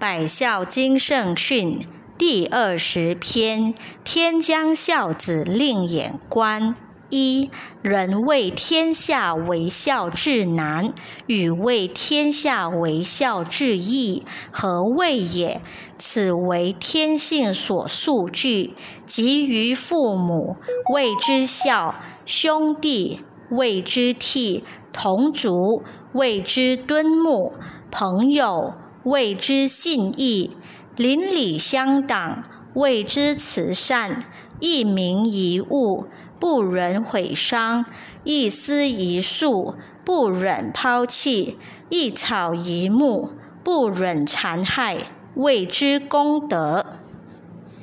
百孝经圣训第二十篇：天将孝子令眼观。一人为天下为孝至难，与为天下为孝至易，何谓也？此为天性所素具。及于父母，谓之孝；兄弟，谓之悌；同族，谓之敦睦；朋友，谓之信义；邻里乡党，谓之慈善；一民一物。不忍毁伤，一丝一树不忍抛弃，一草一木不忍残害，谓之功德。